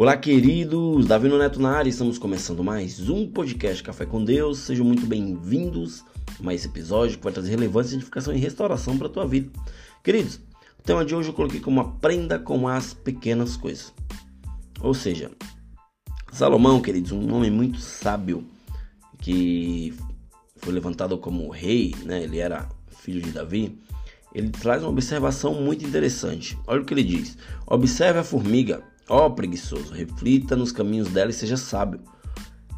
Olá, queridos! Davi Neto na área, estamos começando mais um podcast Café com Deus. Sejam muito bem-vindos a mais esse episódio que vai trazer relevância, edificação e restauração para a tua vida. Queridos, o tema de hoje eu coloquei como aprenda com as pequenas coisas. Ou seja, Salomão, queridos, um homem muito sábio que foi levantado como rei, né? Ele era filho de Davi. Ele traz uma observação muito interessante. Olha o que ele diz: Observe a formiga Ó oh, preguiçoso, reflita nos caminhos dela e seja sábio.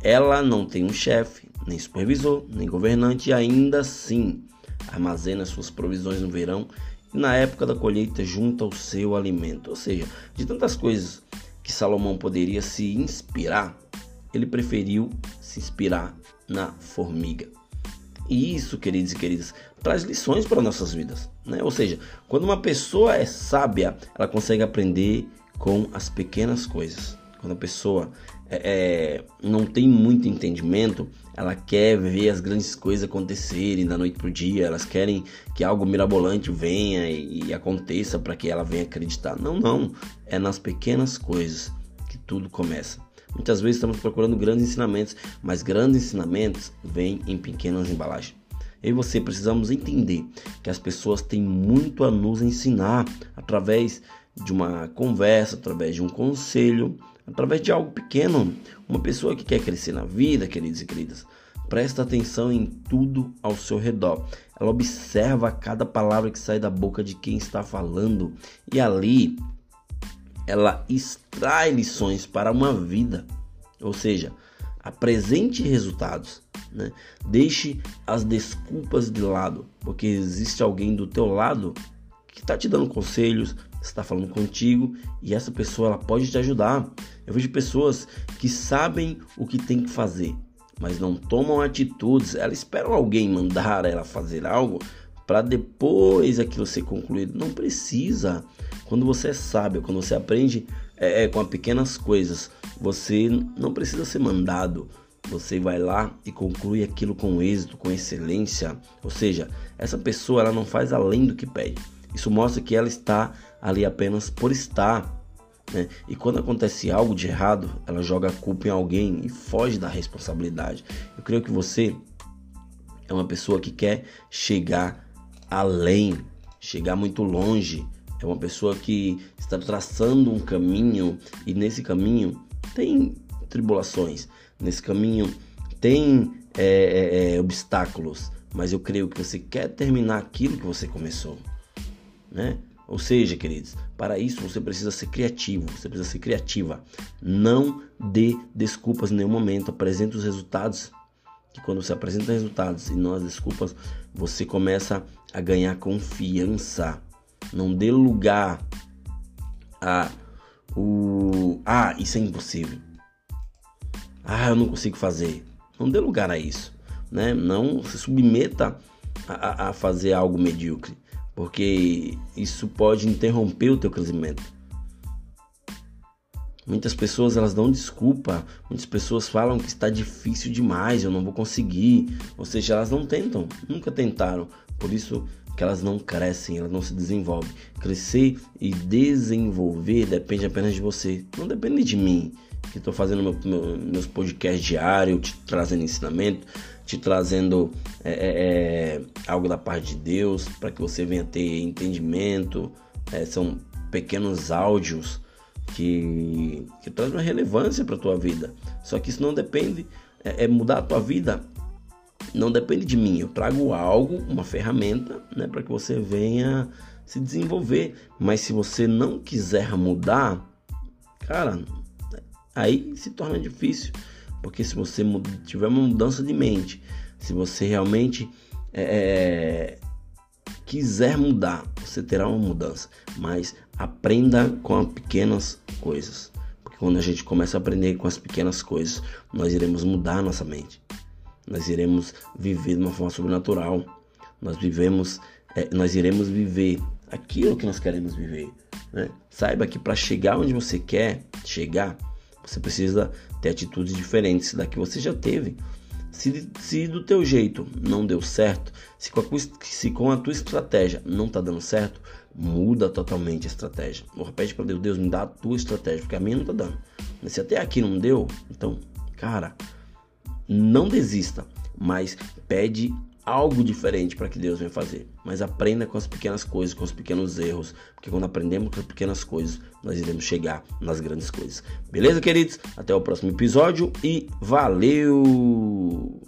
Ela não tem um chefe, nem supervisor, nem governante, e ainda assim armazena suas provisões no verão e na época da colheita junta o seu alimento. Ou seja, de tantas coisas que Salomão poderia se inspirar, ele preferiu se inspirar na formiga. E isso, queridos e queridas, traz lições para nossas vidas. Né? Ou seja, quando uma pessoa é sábia, ela consegue aprender com as pequenas coisas. Quando a pessoa é, é, não tem muito entendimento, ela quer ver as grandes coisas acontecerem da noite para o dia, elas querem que algo mirabolante venha e, e aconteça para que ela venha acreditar. Não, não. É nas pequenas coisas que tudo começa. Muitas vezes estamos procurando grandes ensinamentos, mas grandes ensinamentos vêm em pequenas embalagens. Eu e você precisamos entender que as pessoas têm muito a nos ensinar através de uma conversa, através de um conselho, através de algo pequeno. Uma pessoa que quer crescer na vida, queridos e queridas, presta atenção em tudo ao seu redor. Ela observa cada palavra que sai da boca de quem está falando e ali ela extrai lições para uma vida. Ou seja, apresente resultados. Né? Deixe as desculpas de lado, porque existe alguém do teu lado que está te dando conselhos, está falando contigo e essa pessoa ela pode te ajudar. Eu vejo pessoas que sabem o que tem que fazer, mas não tomam atitudes. Elas esperam alguém mandar ela fazer algo para depois aquilo ser concluído. Não precisa. Quando você é sábio, quando você aprende é, é, com pequenas coisas, você não precisa ser mandado. Você vai lá e conclui aquilo com êxito, com excelência. Ou seja, essa pessoa ela não faz além do que pede. Isso mostra que ela está ali apenas por estar. Né? E quando acontece algo de errado, ela joga a culpa em alguém e foge da responsabilidade. Eu creio que você é uma pessoa que quer chegar além, chegar muito longe. É uma pessoa que está traçando um caminho e nesse caminho tem tribulações, nesse caminho tem é, é, obstáculos, mas eu creio que você quer terminar aquilo que você começou né? Ou seja, queridos, para isso você precisa ser criativo, você precisa ser criativa. Não dê desculpas em nenhum momento, apresente os resultados. Que quando você apresenta resultados e não as desculpas, você começa a ganhar confiança. Não dê lugar a o ah, isso é impossível. Ah, eu não consigo fazer. Não dê lugar a isso, né? Não se submeta a, a, a fazer algo medíocre porque isso pode interromper o teu crescimento. Muitas pessoas elas dão desculpa, muitas pessoas falam que está difícil demais, eu não vou conseguir, ou seja, elas não tentam, nunca tentaram, por isso que elas não crescem, elas não se desenvolvem. Crescer e desenvolver depende apenas de você, não depende de mim, que estou fazendo meu, meu, meus podcasts diários, te trazendo ensinamento, te trazendo é, é, é, algo da parte de Deus para que você venha ter entendimento. É, são pequenos áudios que, que trazem uma relevância para a tua vida. Só que isso não depende, é, é, mudar a tua vida não depende de mim. Eu trago algo, uma ferramenta, né, para que você venha se desenvolver. Mas se você não quiser mudar, cara, aí se torna difícil. Porque se você tiver uma mudança de mente, se você realmente é, é, quiser mudar, você terá uma mudança. Mas aprenda com as pequenas coisas. Porque quando a gente começa a aprender com as pequenas coisas, nós iremos mudar nossa mente. Nós iremos viver de uma forma sobrenatural. Nós vivemos, é, nós iremos viver aquilo que nós queremos viver. Né? Saiba que para chegar onde você quer chegar, você precisa ter atitudes diferentes da que você já teve. Se, se do teu jeito não deu certo, se com, a, se com a tua estratégia não tá dando certo, muda totalmente a estratégia. Ou repete para Deus, Deus me dá a tua estratégia, porque a minha não tá dando. Se até aqui não deu, então, cara, não desista, mas pede algo diferente para que Deus venha fazer. Mas aprenda com as pequenas coisas, com os pequenos erros, porque quando aprendemos com as pequenas coisas, nós iremos chegar nas grandes coisas. Beleza, queridos? Até o próximo episódio e valeu!